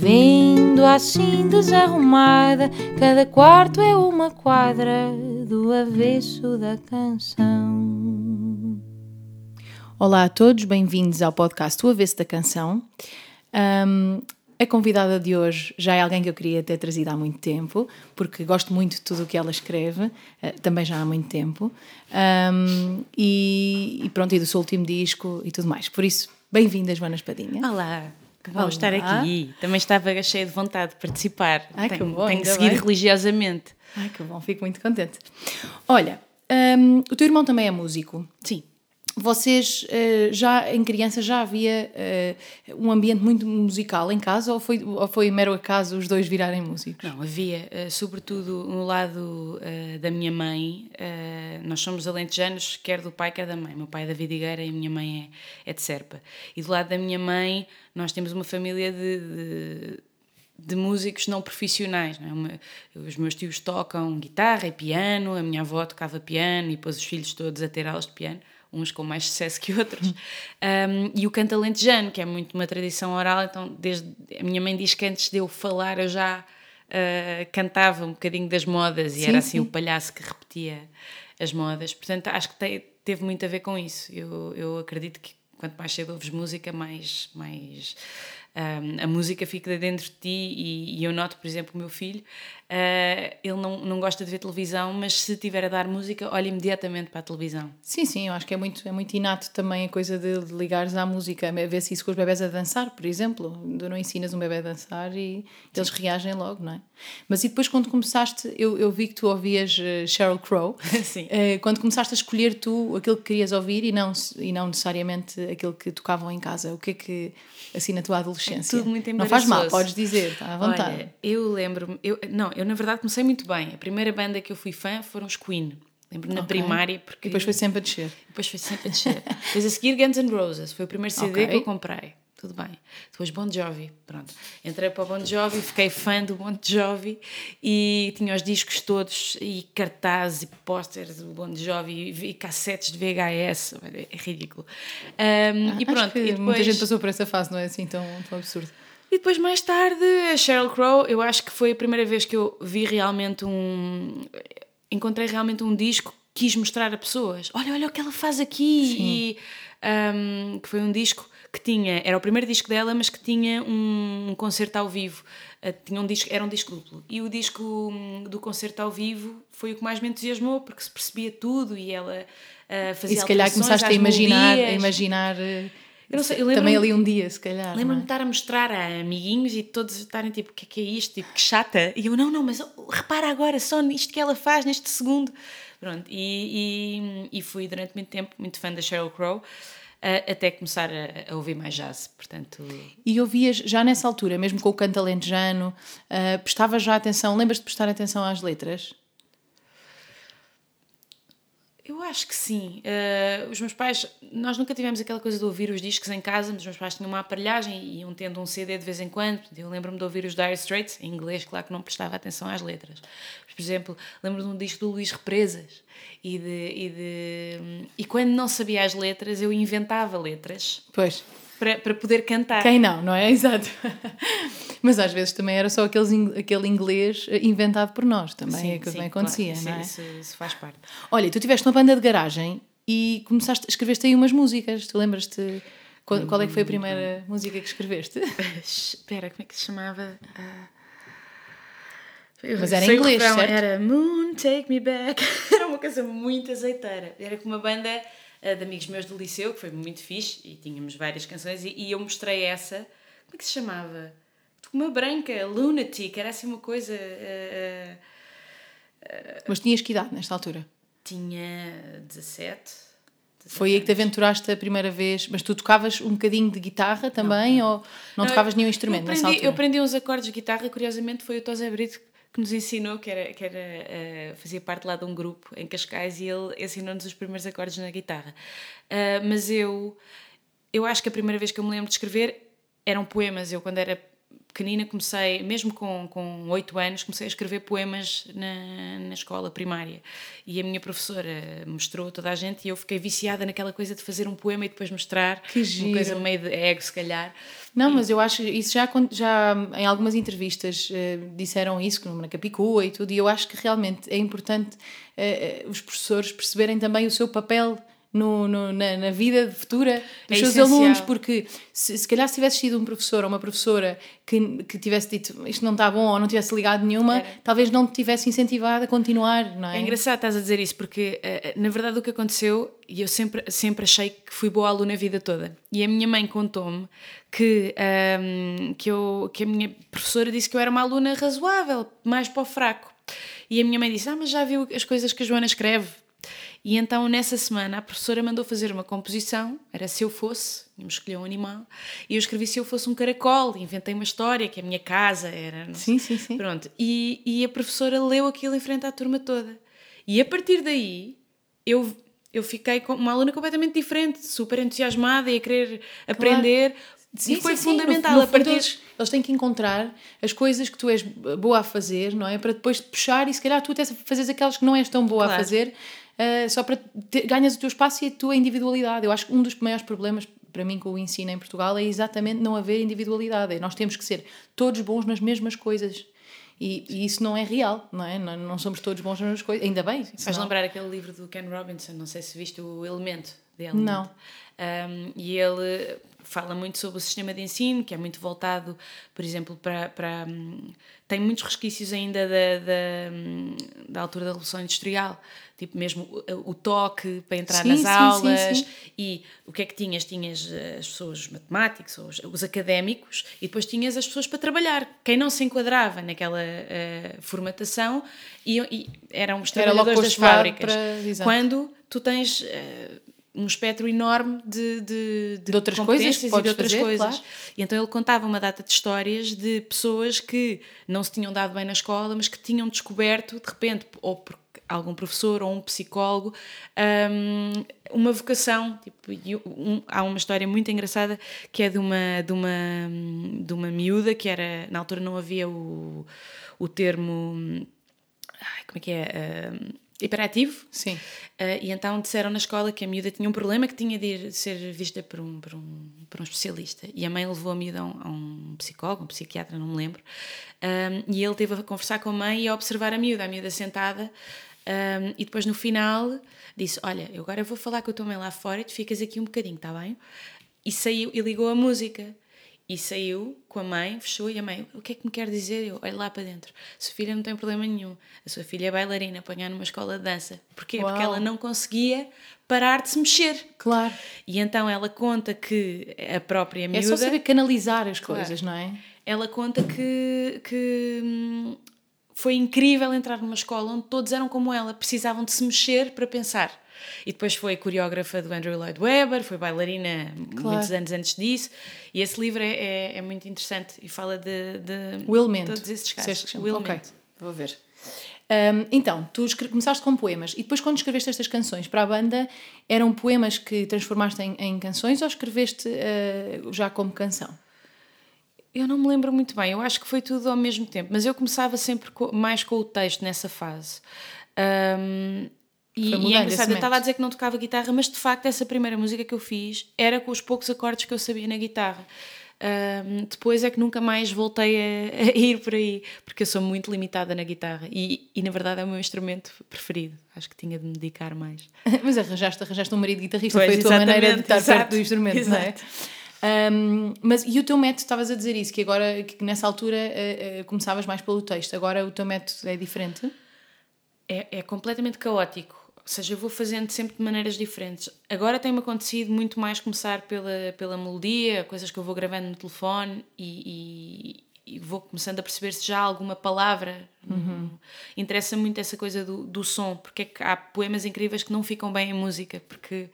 Vendo assim desarrumada, cada quarto é uma quadra do avesso da canção. Olá a todos, bem-vindos ao podcast O Avesso da Canção. Um, a convidada de hoje já é alguém que eu queria ter trazido há muito tempo, porque gosto muito de tudo o que ela escreve, uh, também já há muito tempo. Um, e, e, pronto, e do seu último disco e tudo mais. Por isso, bem-vinda, Joana Espadinha. Olá, que bom estar aqui. Também estava cheia de vontade de participar. Ai, tenho, que bom, tenho bem. religiosamente. Ai, que bom, fico muito contente. Olha, um, o teu irmão também é músico. Sim vocês uh, já em criança já havia uh, um ambiente muito musical em casa ou foi ou foi mero acaso os dois virarem músicos? Não havia, uh, sobretudo no lado da minha mãe. nós somos alentejanos, quer do pai quer da mãe. Meu pai é da Vidigueira e a minha mãe é, é de Serpa. E do lado da minha mãe nós temos uma família de, de de músicos não profissionais. Não é? Os meus tios tocam guitarra e piano, a minha avó tocava piano e depois os filhos todos a ter aulas de piano uns com mais sucesso que outros. Um, e o canto alentejano, que é muito uma tradição oral, então desde a minha mãe diz que antes de eu falar eu já uh, cantava um bocadinho das modas e sim, era assim sim. o palhaço que repetia as modas. Portanto, acho que te, teve muito a ver com isso. Eu, eu acredito que quanto mais cedo ouves música, mais, mais um, a música fica dentro de ti e, e, eu noto, por exemplo, o meu filho, uh, ele não, não gosta de ver televisão, mas se tiver a dar música, olha imediatamente para a televisão. Sim, sim, eu acho que é muito, é muito inato também a coisa de, de ligares à música, ver se isso com os bebés a dançar, por exemplo. Tu não ensinas um bebê a dançar e eles reagem logo, não é? Mas e depois quando começaste, eu, eu vi que tu ouvias uh, Sheryl Crow, sim. Uh, quando começaste a escolher tu aquilo que querias ouvir e não, e não necessariamente aquilo que tocavam em casa, o que é que assim na tua adolescência? Tudo muito Não faz mal, podes dizer, está à vontade. Olha, eu lembro-me, eu, não, eu na verdade comecei muito bem. A primeira banda que eu fui fã foram os Queen. Lembro na okay. primária porque. E depois foi sempre a descer. Depois foi sempre a descer. depois a seguir Guns N' Roses, foi o primeiro CD okay. que eu comprei tudo bem. Depois Bon Jovi, pronto. Entrei para o Bon Jovi, fiquei fã do Bon Jovi e tinha os discos todos e cartazes e pósteres do Bon Jovi e, e cassetes de VHS, é ridículo. Um, ah, e pronto. E depois... Muita gente passou por essa fase, não é assim tão, tão absurdo. E depois, mais tarde, a Sheryl Crow, eu acho que foi a primeira vez que eu vi realmente um. Encontrei realmente um disco quis mostrar a pessoas: olha, olha o que ela faz aqui. E um, que foi um disco que tinha, era o primeiro disco dela, mas que tinha um, concerto ao vivo. Uh, tinha um disco, era um disco duplo. E o disco um, do concerto ao vivo foi o que mais me entusiasmou, porque se percebia tudo e ela uh, fazia E se calhar começaste a imaginar, a imaginar. Eu não sei, eu também ali um dia, se calhar. Lembro-me é? de estar a mostrar a amiguinhos e todos estarem tipo: o que é que é isto? Tipo, que chata. E eu: não, não, mas oh, repara agora só nisto que ela faz neste segundo. Pronto, e, e, e fui durante muito tempo muito fã da Sheryl Crow até começar a, a, ouvir mais jazz, portanto... E ouvias já nessa altura, mesmo com o canto alentejano, uh, prestavas já atenção, lembras-te de prestar atenção às letras? Eu acho que sim. Uh, os meus pais, nós nunca tivemos aquela coisa de ouvir os discos em casa, mas os meus pais tinham uma aparelhagem e iam tendo um CD de vez em quando. Eu lembro-me de ouvir os Dire Straits, em inglês, claro que não prestava atenção às letras. Mas, por exemplo, lembro-me de um disco do Luís Represas. E, de, e, de, e quando não sabia as letras, eu inventava letras. Pois. Para, para poder cantar. Quem não, não é? Exato. Mas às vezes também era só aqueles, aquele inglês eh, inventado por nós, também sim, é que sim, também acontecia, claro, não é? Isso, isso, faz parte. Olha, tu tiveste uma banda de garagem e começaste, escreveste aí umas músicas, tu lembras-te qual, qual, é que foi a primeira música que escreveste? Espera, como é que se chamava? Uh... Mas era em inglês, certo? Era Moon, Take Me Back. era uma coisa muito azeiteira. Era com uma banda de amigos meus do liceu, que foi muito fixe, e tínhamos várias canções, e, e eu mostrei essa. Como é que se chamava? uma branca, lunatic, era assim uma coisa. Uh, uh, Mas tinhas que idade nesta altura? Tinha 17. Foi aí que te aventuraste a primeira vez, mas tu tocavas um bocadinho de guitarra também não. ou não, não tocavas nenhum instrumento eu aprendi, nessa altura? Eu aprendi uns acordes de guitarra, curiosamente foi o Tosé Brito que nos ensinou, que era, que era uh, fazia parte lá de um grupo em Cascais e ele ensinou-nos os primeiros acordes na guitarra. Uh, mas eu, eu acho que a primeira vez que eu me lembro de escrever eram poemas. Eu, quando era pequenina comecei, mesmo com, com 8 anos, comecei a escrever poemas na, na escola primária. E a minha professora mostrou toda a gente e eu fiquei viciada naquela coisa de fazer um poema e depois mostrar. Que giro. Uma coisa meio de ego, se calhar. Não, mas eu acho isso já, já em algumas entrevistas uh, disseram isso, na Capicua e tudo, e eu acho que realmente é importante uh, os professores perceberem também o seu papel no, no na, na, vida futura dos é seus essencial. alunos, porque se, se calhar se tivesse sido um professor ou uma professora que, que tivesse dito isto não está bom ou não tivesse ligado nenhuma, Era. talvez não te tivesse incentivado a continuar, não é? É engraçado estás a dizer isso, porque eh, na verdade o que aconteceu, e eu sempre, sempre achei que fui boa aluna a vida toda, e a minha mãe contou-me que, um, ehm, que, eu, que a minha professora disse que eu era uma aluna razoável, mais para o fraco. E a minha mãe disse: Ah, mas já viu as coisas que a Joana escreve? E então, nessa semana, a professora mandou fazer uma composição, era Se Eu Fosse, íamos escolher um animal, e eu escrevi Se Eu Fosse um Caracol, inventei uma história, que a minha casa era... Sim, sim, sim. Pronto, e, e a professora leu aquilo em frente à turma toda. E a partir daí, eu, eu fiquei com uma aluna completamente diferente, super entusiasmada e a querer aprender... Claro. Sim, e foi sim, fundamental. No, no a partir... Eles, eles, têm que encontrar as coisas que tu és boa a fazer, não é? Para depois te puxar e se calhar tu até fazes aquelas que não és tão boa claro. a fazer, uh, só para te, ganhas o teu espaço e a tua individualidade. Eu acho que um dos maiores problemas para mim com o ensino em Portugal é exatamente não haver individualidade. Nós temos que ser todos bons nas mesmas coisas. E, e, isso não é real, não é? Não, não, somos todos bons nas mesmas coisas. Ainda bem. Faz lembrar aquele livro do Ken Robinson, não sei se viste o Elemento dele. Não. Um, e ele fala muito sobre o sistema de ensino, que é muito voltado, por exemplo, para. para tem muitos resquícios ainda da, da, da altura da Revolução Industrial, tipo mesmo o, o toque para entrar sim, nas sim, aulas. Sim, e o que é que tinhas? Tinhas eh, as pessoas, os matemáticos, os, os académicos, e depois tinhas as pessoas para trabalhar. Quem não se enquadrava naquela uh, formatação e, e eram os trabalhadores das fábricas. Para... Quando tu tens. Uh, um espectro enorme de, de, de, de outras coisas e de outras fazer, coisas. Claro. E então ele contava uma data de histórias de pessoas que não se tinham dado bem na escola, mas que tinham descoberto, de repente, ou por algum professor ou um psicólogo, um, uma vocação. Tipo, um, há uma história muito engraçada que é de uma, de, uma, de uma miúda que era, na altura não havia o, o termo. Ai, como é que é? Um, hiperativo. Sim. Uh, e então disseram na escola que a miúda tinha um problema que tinha de ir ser vista por um, por um, por um especialista. E a mãe levou a miúda a um, a um psicólogo, um psiquiatra, não me lembro. Um, e ele teve a conversar com a mãe e a observar a miúda, a miúda sentada. Um, e depois no final disse: Olha, eu agora vou falar com a tua mãe lá fora e tu ficas aqui um bocadinho, está bem? E saiu e ligou a música. E saiu com a mãe, fechou e a mãe, o que é que me quer dizer? Eu, olha lá para dentro. A sua filha não tem problema nenhum. A sua filha é bailarina, apanhar numa escola de dança. Porquê? Uau. Porque ela não conseguia parar de se mexer. Claro. E então ela conta que a própria miúda... É só saber canalizar as coisas, claro. não é? Ela conta que, que hum, foi incrível entrar numa escola onde todos eram como ela, precisavam de se mexer para pensar. E depois foi coreógrafa do Andrew Lloyd Webber, foi bailarina claro. muitos anos antes disso. E esse livro é, é, é muito interessante e fala de, de Will Mint. todos esses casos. Will ok, Mint. vou ver. Um, então, tu começaste com poemas e depois, quando escreveste estas canções para a banda, eram poemas que transformaste em, em canções ou escreveste uh, já como canção? Eu não me lembro muito bem, eu acho que foi tudo ao mesmo tempo, mas eu começava sempre mais com o texto nessa fase. Um, e, e, é engraçado, eu estava a dizer que não tocava guitarra, mas de facto essa primeira música que eu fiz era com os poucos acordes que eu sabia na guitarra. Um, depois é que nunca mais voltei a, a, ir por aí, porque eu sou muito limitada na guitarra e, e, na verdade é o meu instrumento preferido. Acho que tinha de me dedicar mais. mas arranjaste, arranjaste um marido guitarrista, pois, foi a tua maneira de estar exato, perto do instrumento, exato. não é? Um, mas e o teu método, estavas a dizer isso, que agora, que nessa altura uh, uh, começavas mais pelo texto, agora o teu método é diferente? É, é completamente caótico seja, eu vou fazendo sempre de maneiras diferentes. Agora tem-me acontecido muito mais começar pela, pela melodia, coisas que eu vou gravando no telefone e, e, e vou começando a perceber se já há alguma palavra. Uhum. Interessa muito essa coisa do, do som, porque é que há poemas incríveis que não ficam bem em música, porque,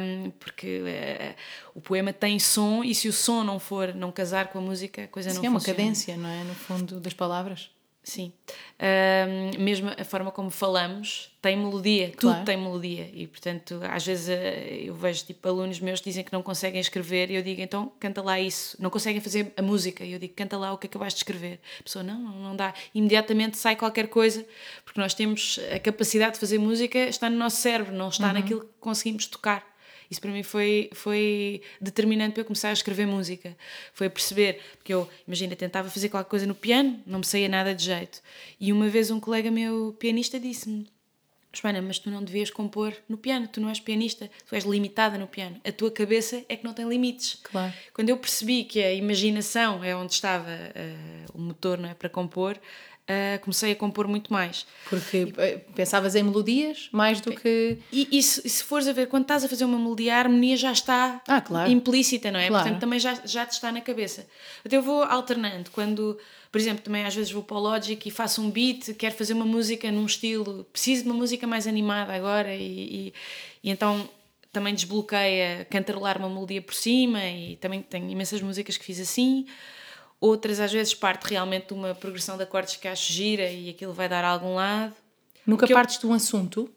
um, porque uh, o poema tem som e se o som não for, não casar com a música, a coisa Sim, não é uma funciona. cadência, não é? No fundo das palavras. Sim. Um, mesmo a forma como falamos tem melodia, Claro. tudo tem melodia. E, portanto, às vezes eh, eu vejo tipo, alunos meus que dizem que não conseguem escrever e eu digo, então canta lá isso. Não conseguem fazer a música. E eu digo, canta lá o que acabaste de escrever. A pessoa, não, não, dá. Imediatamente sai qualquer coisa, porque nós temos a capacidade de fazer música, está no nosso cérebro, não está naquilo que conseguimos tocar. Isso para mim foi, foi determinante para eu começar a escrever música. Foi a perceber, porque eu, imagina, tentava fazer qualquer coisa no piano, não me saía nada de jeito. E uma vez um colega meu pianista disse-me: Joana, mas tu não devias compor no piano, tu não és pianista, tu és limitada no piano. A tua cabeça é que não tem limites. Claro. Quando eu percebi que a imaginação é onde estava eh, o motor não é, para compor, eh, comecei a compor muito mais. Porque eh, pensavas em melodias mais do que. E, e se, e se fores a ver, quando estás a fazer uma melodia, a harmonia já está Ah, claro. implícita, não é? Claro. Portanto, também já, já te está na cabeça. Então eu vou alternando. Quando, por exemplo, também às vezes vou para o Logic e faço um beat, quero fazer uma música num estilo, preciso de uma música mais animada agora, e, e, e então também desbloqueia cantarolar uma melodia por cima, e também tenho imensas músicas que fiz assim. Outras às vezes parte realmente de uma progressão de acordes que acho gira e aquilo vai dar a algum lado. Nunca que eu- partes de um assunto.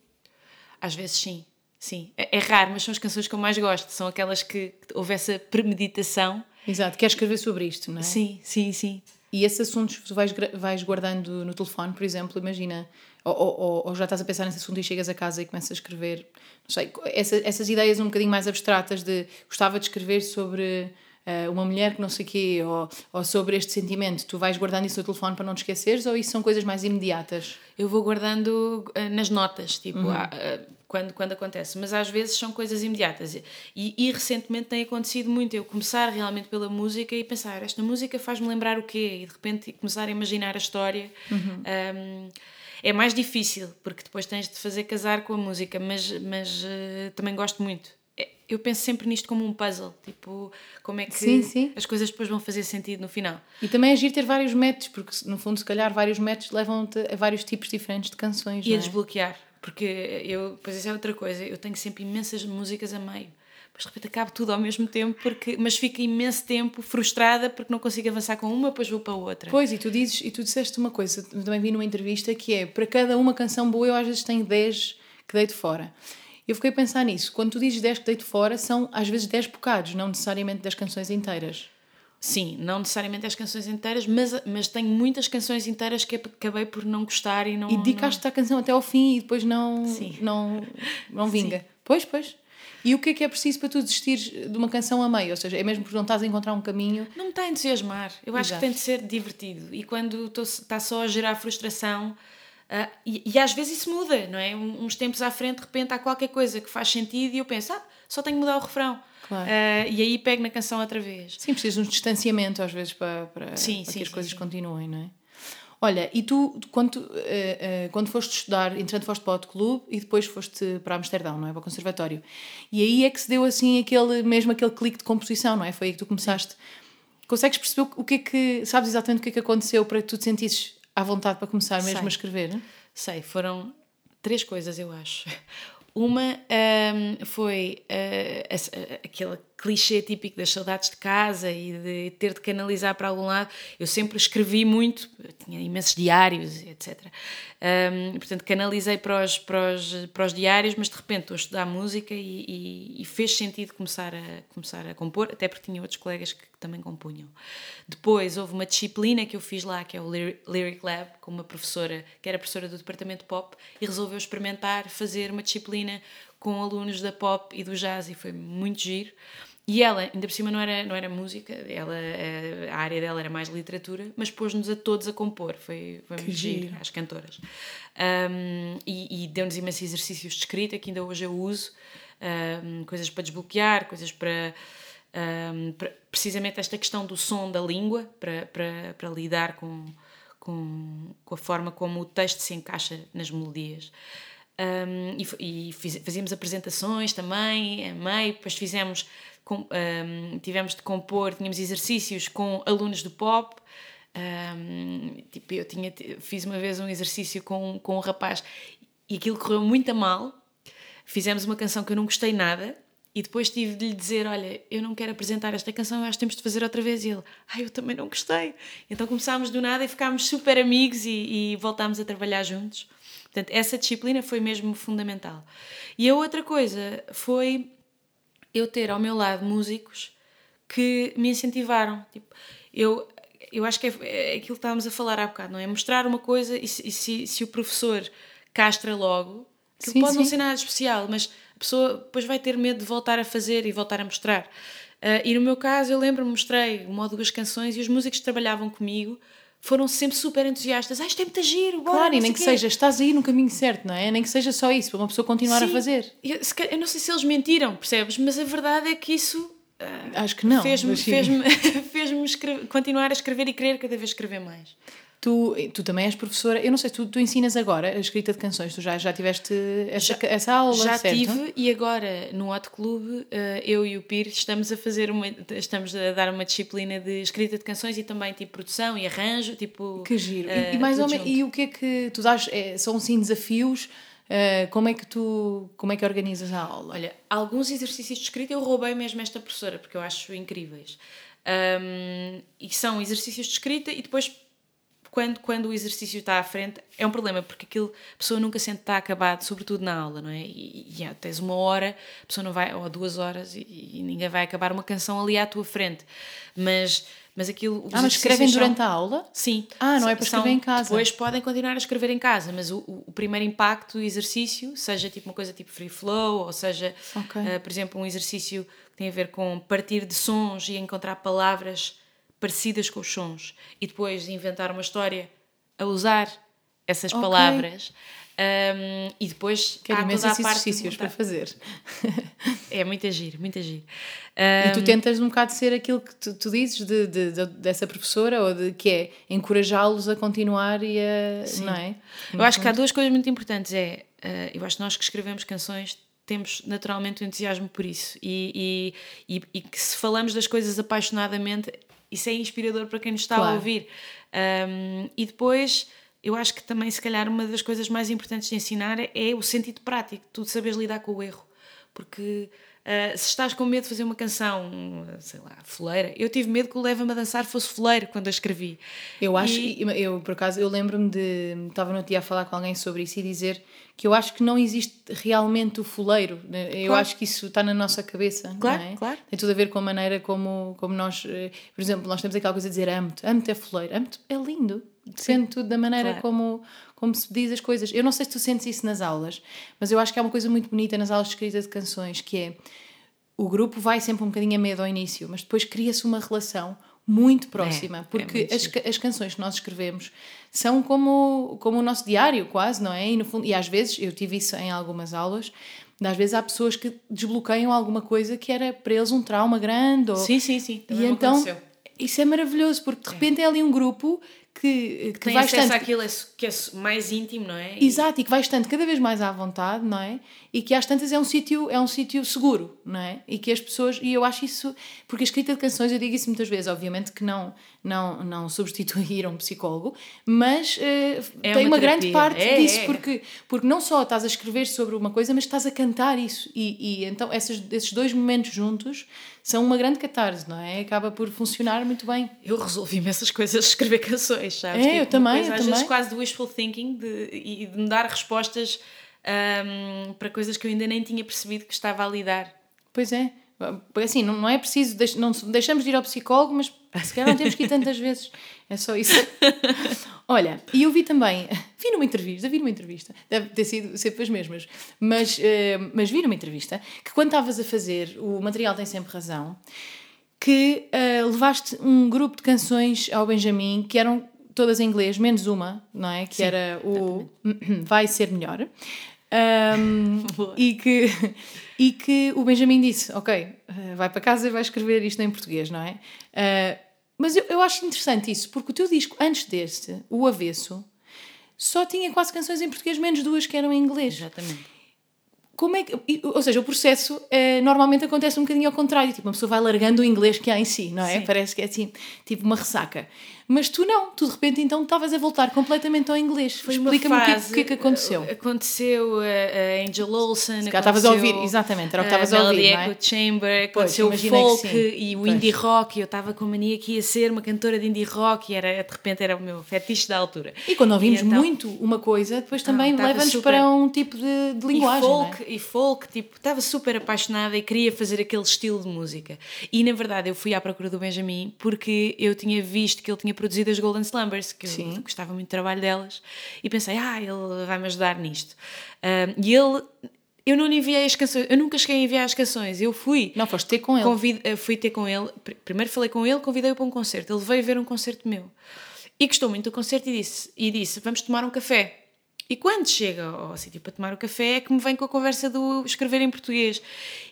Às vezes sim, sim. É, é raro, mas são as canções que eu mais gosto. São aquelas que, que houve essa premeditação. Exato, queres escrever sobre isto, não é? Sim, sim, sim. E esses assuntos tu vais, vais guardando no telefone, por exemplo, imagina, ou, ou- ou- ou já estás a pensar nesse assunto e chegas a casa e começas a escrever, não sei, essa- essas ideias um bocadinho mais abstratas de gostava de escrever sobre eh, uma mulher que não sei o quê, ou, ou sobre este sentimento, tu vais guardando isso no telefone para não te esqueceres, ou isso são coisas mais imediatas? Eu vou guardando ah, nas notas, tipo, Uhum. ah, quando, quando acontece. Mas às vezes são coisas imediatas. E, e recentemente tem acontecido muito eu começar realmente pela música e pensar, esta música faz-me lembrar o quê? E de repente começar a imaginar a história. Uhum. Um, é mais difícil, porque depois tens de fazer casar com a música, mas, mas ah, também gosto muito. É, Eu penso sempre nisto como um puzzle, tipo, como é que Sim, sim. as coisas depois vão fazer sentido no final. E também é giro ter vários métodos, porque no fundo, se calhar, vários métodos levam-te a vários tipos diferentes de canções. E a é? desbloquear, porque eu, pois isso é outra coisa, eu tenho sempre imensas músicas a meio, mas de repente acabo tudo ao mesmo tempo, porque, mas fico imenso tempo frustrada porque não consigo avançar com uma, depois vou para outra. Pois, e tu dizes, e tu disseste uma coisa, também vi numa entrevista, que é, para cada uma canção boa eu às vezes tenho 10 que deito fora. Eu fiquei a pensar nisso, quando tu dizes 10 que deito fora, são às vezes 10 bocados, não necessariamente 10 canções inteiras. Sim, não necessariamente as canções inteiras, mas, mas tenho muitas canções inteiras que acabei por não gostar e não. E dedicaste-te à canção até ao fim e depois não, Sim. não, não vinga. Pois, pois. E o que é que é preciso para tu desistires de uma canção a meio? Ou seja, é mesmo porque não estás a encontrar um caminho. Não me está a entusiasmar. Eu acho Exato. que tem de ser divertido. E quando tô- está só a gerar frustração. Ah, e, e às vezes isso muda, não é? Um- Uns tempos à frente, de repente, há qualquer coisa que faz sentido e eu penso, ah, só tenho que mudar o refrão. Claro. Ah, e aí pego na canção outra vez. Sim, precisas de um distanciamento às vezes para, para, Sim, para sim, que as sim, coisas continuem, não é? Olha, e tu, quando, eh, quando foste estudar, entretanto foste para o Clube e depois foste para Amsterdão, não é? Para o Conservatório. E aí é que se deu assim aquele, mesmo aquele clique de composição, não é? Foi aí que tu começaste. Consegues perceber o que é que, sabes exatamente o que é que aconteceu para que tu te sentisses à vontade para começar mesmo Sei. a escrever? Sei, foram três coisas, eu acho. Uma ahm, foi ah, essa- aquele clichê típico das saudades de casa e de ter de canalizar para algum lado. Eu sempre escrevi muito, tinha imensos diários, etc. Ahm, portanto, canalizei para os, para, os, para os diários, mas de repente estou a estudar música e, e- e fez sentido começar a, começar a compor, até porque tinha outros colegas que também compunham. Depois houve uma disciplina que eu fiz lá, que é o Lyri- Lyric Lab, com uma professora que era professora do departamento pop e resolveu experimentar fazer uma disciplina com alunos da pop e do jazz e foi muito giro. E ela, ainda por cima, não era, não era música, ela, a área dela era mais literatura, mas pôs-nos a todos a compor, foi, foi muito giro, giro. às cantoras. Um, e e deu-nos imensos exercícios de escrita que ainda hoje eu uso, um, coisas para desbloquear, coisas para, um, para- precisamente esta questão do som da língua, para, para, para lidar com, com, com a forma como o texto se encaixa nas melodias. Um, e e fiz- fazíamos apresentações também, a meio, depois fizemos, com- um, tivemos de compor, tínhamos exercícios com alunos do pop, Um, tipo, eu tinha, fiz uma vez um exercício com, com um rapaz e aquilo correu muito mal. Fizemos uma canção que eu não gostei nada e depois tive de lhe dizer: Olha, eu não quero apresentar esta canção, eu acho que temos de fazer outra vez. E ele: Ah, eu também não gostei. Então começámos do nada e ficámos super amigos e, e voltámos a trabalhar juntos. Portanto, essa disciplina foi mesmo fundamental. E a outra coisa foi eu ter ao meu lado músicos que me incentivaram. Tipo, eu, eu acho que é, é aquilo que estávamos a falar há bocado, não é? Mostrar uma coisa e, se, se, se o professor castra logo, que sim, pode sim. não ser nada especial, mas a pessoa depois vai ter medo de voltar a fazer e voltar a mostrar. Uh, e no meu caso, eu lembro-me, mostrei uma ou duas canções e os músicos que trabalhavam comigo foram sempre super entusiastas. Ah, isto é muito giro, bora, Claro, e nem que quê. seja, estás aí no caminho certo, não é? Nem que seja só isso, para uma pessoa continuar Sim. a fazer. Eu, eu, não sei se eles mentiram, percebes? Mas a verdade é que isso. Uh, Acho que não. Fez-me fez fez continuar a escrever e querer cada vez escrever mais. Tu, tu também és professora, eu não sei, tu, tu ensinas agora a escrita de canções, tu já, já tiveste essa, já, essa aula, Já certo? tive e agora no Hot Club eh, eu e o Pires estamos a fazer uma, estamos a dar uma disciplina de escrita de canções e também tipo produção e arranjo, tipo... Que giro, uh, e, e, mais ou menos, e o que é que tu dás, é, são sim desafios... Uh, como é que tu como é que organizas a aula? Olha, alguns exercícios de escrita eu roubei mesmo esta professora porque eu acho incríveis. Um, e são exercícios de escrita e depois quando, quando o exercício está à frente, é um problema, porque aquilo, a pessoa nunca sente que está acabado, sobretudo na aula, não é? E, e yeah, tens uma hora, a pessoa não vai, ou duas horas, e, e, ninguém vai acabar uma canção ali à tua frente. Mas, mas aquilo. Ah, mas escrevem são, durante a aula? Sim. Ah, não é para escrever em casa. Depois podem continuar a escrever em casa, mas o, o, o primeiro impacto do exercício, seja tipo uma coisa tipo free flow, ou seja, okay. uh, por exemplo, um exercício que tem a ver com partir de sons e encontrar palavras parecidas com os sons e depois inventar uma história a usar essas okay. palavras. Um, e depois Quero há parte exercícios para fazer. é muito agir, muito agir. Um, e tu tentas um bocado ser aquilo que tu, tu dizes de, de, de, dessa professora, ou de que é encorajá-los a continuar e a. Sim. Não é? Eu acho que há duas coisas muito importantes. É, uh, eu acho que nós que escrevemos canções temos naturalmente um entusiasmo por isso. E, e, e, e que se falamos das coisas apaixonadamente, isso é inspirador para quem nos está claro. a ouvir. Um, e depois, eu acho que também, se calhar, uma das coisas mais importantes de ensinar é o sentido prático, tu sabes lidar com o erro. Porque Uh, se estás com medo de fazer uma canção, sei lá, foleira, eu tive medo que o Leva-me a Dançar fosse foleiro quando a escrevi. Eu acho, e... eu por acaso, eu lembro-me de, estava no dia a falar com alguém sobre isso e dizer que eu acho que não existe realmente o foleiro, eu claro. acho que isso está na nossa cabeça, claro, é? claro. Tem tudo a ver com a maneira como, como nós, eh, por exemplo, nós temos aquela coisa de dizer amo-te, amo-te é foleiro, amo-te é lindo, depende tudo da maneira claro. como, como se diz as coisas. Eu não sei se tu sentes isso nas aulas, mas eu acho que há uma coisa muito bonita nas aulas de escrita de canções, que é o grupo vai sempre um bocadinho a medo ao início, mas depois cria-se uma relação muito próxima, é, é porque é as, as canções que nós escrevemos são como, como o nosso diário, quase, não é? E, no fundo, e às vezes, eu tive isso em algumas aulas, às vezes há pessoas que desbloqueiam alguma coisa que era para eles um trauma grande. Ou, sim, sim, sim. E então, aconteceu. isso é maravilhoso, porque de repente é, é ali um grupo que, que tem vai acesso estando... àquilo que é mais íntimo, não é? Exato, e que vai estando cada vez mais à vontade, não é? E que às tantas é um sítio é um sítio seguro, não é? E que as pessoas, e eu acho isso, porque a escrita de canções, eu digo isso muitas vezes, obviamente que não não, não substituir um psicólogo, mas uh, é tem uma, uma grande parte é, disso, é. Porque, porque não só estás a escrever sobre uma coisa, mas estás a cantar isso. E, e então esses, esses dois momentos juntos são uma grande catarse, não é? Acaba por funcionar muito bem. Eu resolvi imensas coisas escrever canções, sabes? É, tipo, eu também. Coisa, eu às também. vezes quase do wishful thinking de, e de me dar respostas um, para coisas que eu ainda nem tinha percebido que estava a lidar. Pois é. Assim, não, não é preciso, não deixamos de ir ao psicólogo, mas se calhar não temos que ir tantas vezes. É só isso. Olha, e eu vi também, vi numa entrevista, vi numa entrevista, deve ter sido sempre as mesmas, mas, uh, mas vi numa entrevista que quando estavas a fazer o material Tem Sempre Razão, que uh, levaste um grupo de canções ao Benjamin que eram todas em inglês, menos uma, não é? Que Sim, era o Vai Ser Melhor. Um, e, que, e que o Benjamin disse: Ok, eh, vai para casa e vai escrever isto em português, não é? Uh, mas eu, eu acho interessante isso, porque o teu disco, antes deste, o Avesso, só tinha quase canções em português, menos duas que eram em inglês. Exatamente. Como é que, ou seja, o processo é, normalmente acontece um bocadinho ao contrário, tipo, uma pessoa vai largando o inglês que há em si, não é? Sim. Parece que é assim, tipo uma ressaca. Mas tu não, tu de repente então estavas a voltar completamente ao inglês. Explica-me o que, é- o que é que aconteceu. Aconteceu a, a Angel Olsen. Se calhar estavas a ouvir, exatamente, era o que estavas a ouvir. Melody é? Chamber, Pois, aconteceu o imaginei que folk e o Pois. indie rock. E eu estava com a mania que ia ser uma cantora de indie rock e era, de repente era o meu fetiche da altura. E quando ouvimos então- muito uma coisa, depois também estava leva-nos super- para um tipo de, de linguagem. e é? folk, e folk, tipo, estava super apaixonada e queria fazer aquele estilo de música. E na verdade eu fui à procura do Benjamin porque eu tinha visto que ele tinha produzido as Golden Slumbers, que Sim. eu gostava muito do trabalho delas, e pensei, ah, ele vai me ajudar nisto. Ah, e ele, eu não enviei as canções, eu nunca cheguei a enviar as canções, eu fui. Não, foste ter com ele. Convid- eh, fui ter com ele, pr- primeiro falei com ele, convidei-o para um concerto. Ele veio ver um concerto meu e gostou muito do concerto e disse, e disse: Vamos tomar um café. E quando chega ao sítio para tomar o café é que me vem com a conversa do escrever em português.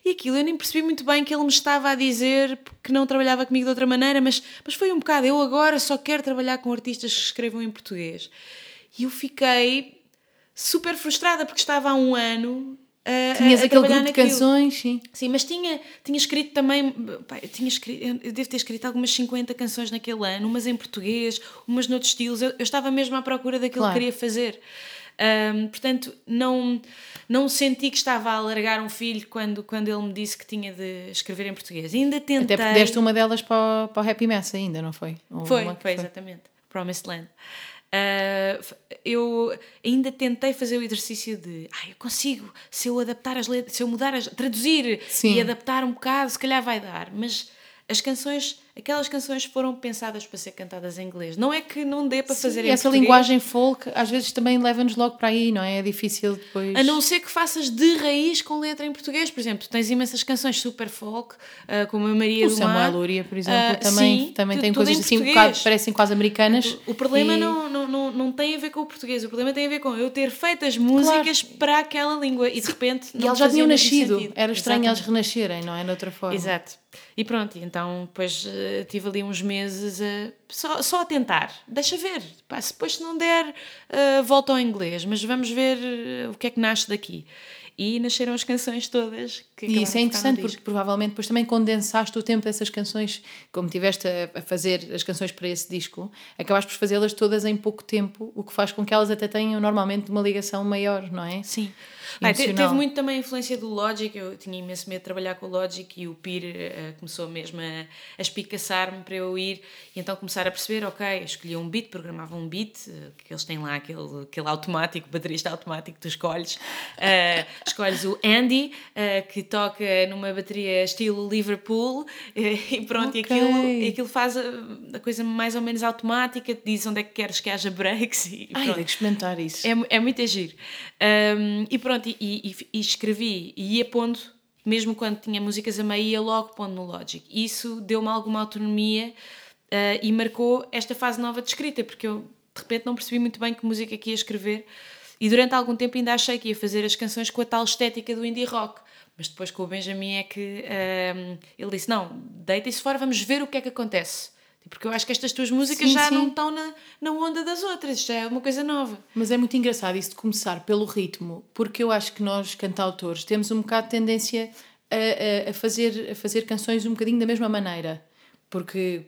E aquilo eu nem percebi muito bem que ele me estava a dizer que não trabalhava comigo de outra maneira, mas, mas foi um bocado. Eu agora só quero trabalhar com artistas que escrevam em português. E eu fiquei super frustrada porque estava há um ano. A, Tinhas a, a aquele grupo de naquilo. canções, sim. Sim, mas tinha, tinha escrito também. pá, eu, tinha escrito, eu devo ter escrito algumas 50 canções naquele ano, umas em português, umas noutros estilos. Eu, eu estava mesmo à procura daquilo Claro. que queria fazer. Ahm, portanto, não, não senti que estava a alargar um filho quando, quando ele me disse que tinha de escrever em português. Ainda tentei. Até porque deste uma delas para, o- para o Happy Mess ainda, não foi? Ou Foi, que foi, exatamente. Promised Land. F- eu ainda tentei fazer o exercício de ah, eu consigo, se eu adaptar as letras, se eu mudar as, traduzir Sim. e adaptar um bocado, se calhar vai dar, mas as canções, aquelas canções foram pensadas para ser cantadas em inglês. Não é que não dê para fazer E em essa português, linguagem folk às vezes também leva-nos logo para aí, não é? É difícil depois. A não ser que faças de raiz com letra em português. Por exemplo, tens imensas canções super folk, ah, como a Maria O do Samuel Mar. Luria, por exemplo, Ah, também, sim, também tem coisas assim um bocado, parecem quase americanas. O problema e- não, não, não, não tem a ver com o português, o problema tem a ver com eu ter feito as músicas para aquela língua e de repente. E não elas já tinham o nascido. sentido. Era estranho elas Exatamente. renascerem, não é? De outra forma. Exato. E pronto, e então depois eh, tive ali uns meses a, só, só a tentar. Deixa ver. Pá, se depois se não der, eh, volta ao inglês, mas vamos ver eh, o que é que nasce daqui. E nasceram as canções todas. Que E isso é interessante porque provavelmente depois também condensaste o tempo dessas canções, como tiveste a, fazer as canções para esse disco, acabaste por fazê-las todas em pouco tempo, o que faz com que elas até tenham normalmente uma ligação maior, não é? Sim. Ah, teve muito também a influência do Logic, eu tinha imenso medo de trabalhar com o Logic e o Pir eh, começou mesmo a, a espicaçar-me para eu ir e então começar a perceber, ok, escolhi um beat, programava um beat, eh, que eles têm lá aquele, aquele automático, baterista automático que tu escolhes, eh, escolhes o Andy, eh, que toca numa bateria estilo Liverpool eh, e pronto, e Ok. aquilo, e aquilo faz a, a coisa mais ou menos automática, te diz onde é que queres que haja breaks e Ai, pronto. que experimentar isso. É, é muito agir. Um, e pronto, e, e- e escrevi e ia pondo, mesmo quando tinha músicas a meio, ia logo pondo no Logic. Isso deu-me alguma autonomia uh, e marcou esta fase nova de escrita, porque eu de repente não percebi muito bem que música que ia escrever e durante algum tempo ainda achei que ia fazer as canções com a tal estética do indie rock. Mas depois com o Benjamin é que um, ele disse: Não, deita-se fora, vamos ver o que é que acontece. Porque eu acho que estas tuas músicas Sim, já sim. não estão na, na onda das outras, isto já é uma coisa nova. Mas é muito engraçado isso de começar pelo ritmo, porque eu acho que nós, cantautores, temos um bocado de tendência a, a- a fazer, a fazer canções um bocadinho da mesma maneira. Porque,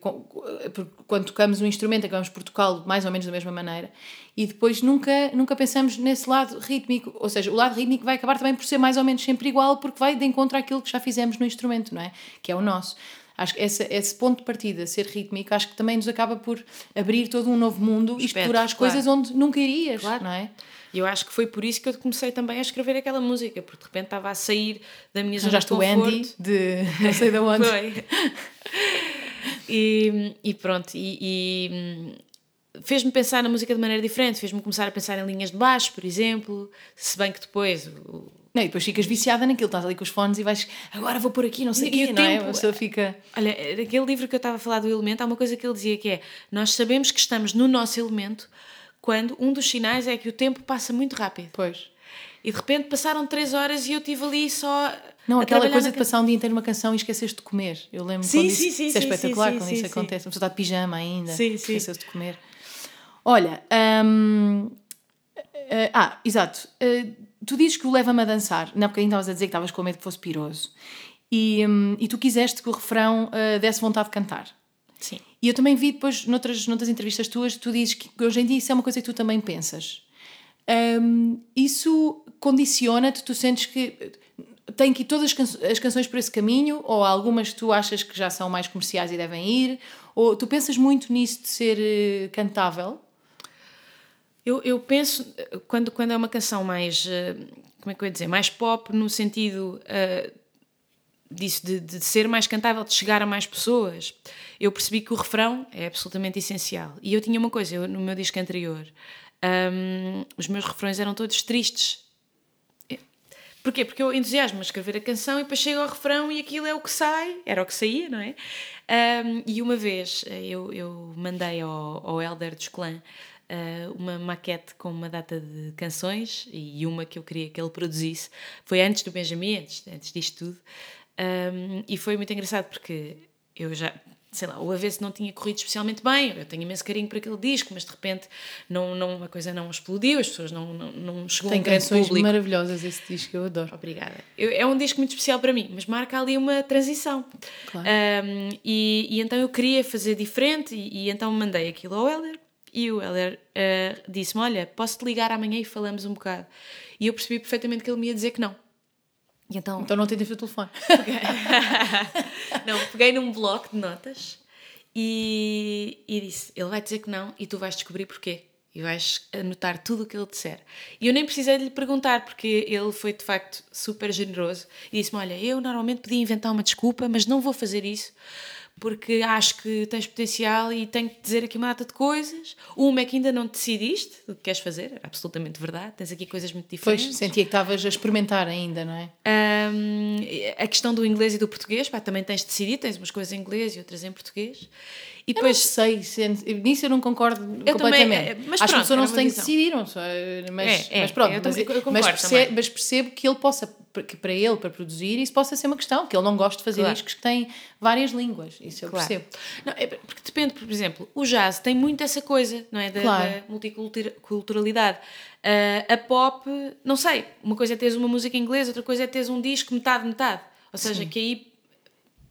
quando tocamos um instrumento, acabamos por tocá-lo mais ou menos da mesma maneira. E depois nunca, nunca pensamos nesse lado rítmico. Ou seja, o lado rítmico vai acabar também por ser mais ou menos sempre igual, porque vai de encontro àquilo que já fizemos no instrumento, não é? Que é o nosso. Acho que esse, esse ponto de partida, ser rítmico, acho que também nos acaba por abrir todo um novo mundo e explorar as claro. coisas onde nunca irias, Claro. não é? E eu acho que foi por isso que eu comecei também a escrever aquela música, porque de repente estava a sair da minha zona de Arranjaste o conforto. Andy de não sei de onde. Foi. E, e pronto, e, e, hum, fez-me pensar na música de maneira diferente, fez-me começar a pensar em linhas de baixo, por exemplo, se bem que depois o- Não, e depois ficas viciada naquilo, estás ali com os fones e vais, agora vou por aqui, não sei o quê, o não é? tempo- A pessoa fica. Olha, naquele livro que eu estava a falar do elemento, há uma coisa que ele dizia que é: nós sabemos que estamos no nosso elemento quando um dos sinais é que o tempo passa muito rápido. Pois. E de repente passaram três horas e eu estive ali só. Não, aquela coisa de passar um dia inteiro uma canção e esqueceste de comer. Eu lembro Sim, quando sim, isso, sim, isso é espetacular sim, quando isso acontece. Uma pessoa está de pijama ainda, esqueceu-se de comer. Olha, hum, eh, ah, exato. Eh, tu dizes que o leva-me a dançar. Na bocadinho estavas a dizer que estavas com medo que fosse piroso. E, hum, e tu quiseste que o refrão eh, desse vontade de cantar. Sim. E eu também vi depois, noutras, noutras entrevistas tuas, tu dizes que hoje em dia isso é uma coisa que tu também pensas. Um, isso condiciona-te? Tu sentes que tem que ir todas as, as canções por esse caminho? Ou há algumas que tu achas que já são mais comerciais e devem ir? Ou tu pensas muito nisso de ser uh, cantável? Eu, eu penso, quando, quando é uma canção mais, uh, como é que eu ia dizer, mais pop, no sentido uh, disso, de, de ser mais cantável, de chegar a mais pessoas, eu percebi que o refrão é absolutamente essencial. E eu tinha uma coisa, eu, no meu disco anterior, um, os meus refrões eram todos tristes. Porquê? Porque eu entusiasmo a escrever a canção e depois chego ao refrão e aquilo é o que sai, era o que saía, não é? Um, e uma vez eh, eu, eu mandei ao, ao Helder dos Clã uh, uma maquete com uma data de canções e uma que eu queria que ele produzisse. Foi antes do Benjamin, antes, antes disto tudo. Um, e foi muito engraçado porque eu já sei lá, o avesso não tinha corrido especialmente bem, eu tenho imenso carinho por aquele disco, mas de repente não, não, a coisa não explodiu, as pessoas não, não, não chegou Tem a um grande público. maravilhosas esse disco, eu adoro. Obrigada. Eu, é um disco muito especial para mim, mas marca ali uma transição. Claro. Um, e, e então eu queria fazer diferente e, e então mandei aquilo ao Heller e o Heller uh, disse-me, olha, posso-te ligar amanhã e falamos um bocado. E eu percebi perfeitamente que ele me ia dizer que não. Então, Então não tens o telefone. não, peguei num bloco de notas e, e disse: Ele vai dizer que não e tu vais descobrir porquê. E vais anotar tudo o que ele disser. E eu nem precisei de lhe perguntar, porque ele foi de facto super generoso e disse-me: Olha, eu normalmente podia inventar uma desculpa, mas não vou fazer isso porque acho que tens potencial e tenho que dizer aqui uma data de coisas. Uma é que ainda não decidiste o que queres fazer, é absolutamente verdade, tens aqui coisas muito diferentes. Pois, sentia que estavas a experimentar ainda, não é? Um, a questão do inglês e do português, pá, também tens de decidir, tens umas coisas em inglês e outras em português. E eu depois, não sei, se, nisso eu não concordo eu completamente. Também, mas Acho pronto, que a pessoa não se tem que decidir, sei, mas, é, é, mas pronto, eu mas, eu mas, percebo, mas, percebo, que ele possa, que para ele, para produzir, isso possa ser uma questão, que ele não gosta de fazer claro. discos que têm várias línguas, isso eu claro. percebo. Não, é, porque depende, por exemplo, o jazz tem muito essa coisa, não é? Da, claro. da multiculturalidade. Uh, a pop, não sei, uma coisa é teres uma música em inglês, outra coisa é teres um disco metade-metade. Ou seja, Sim. que aí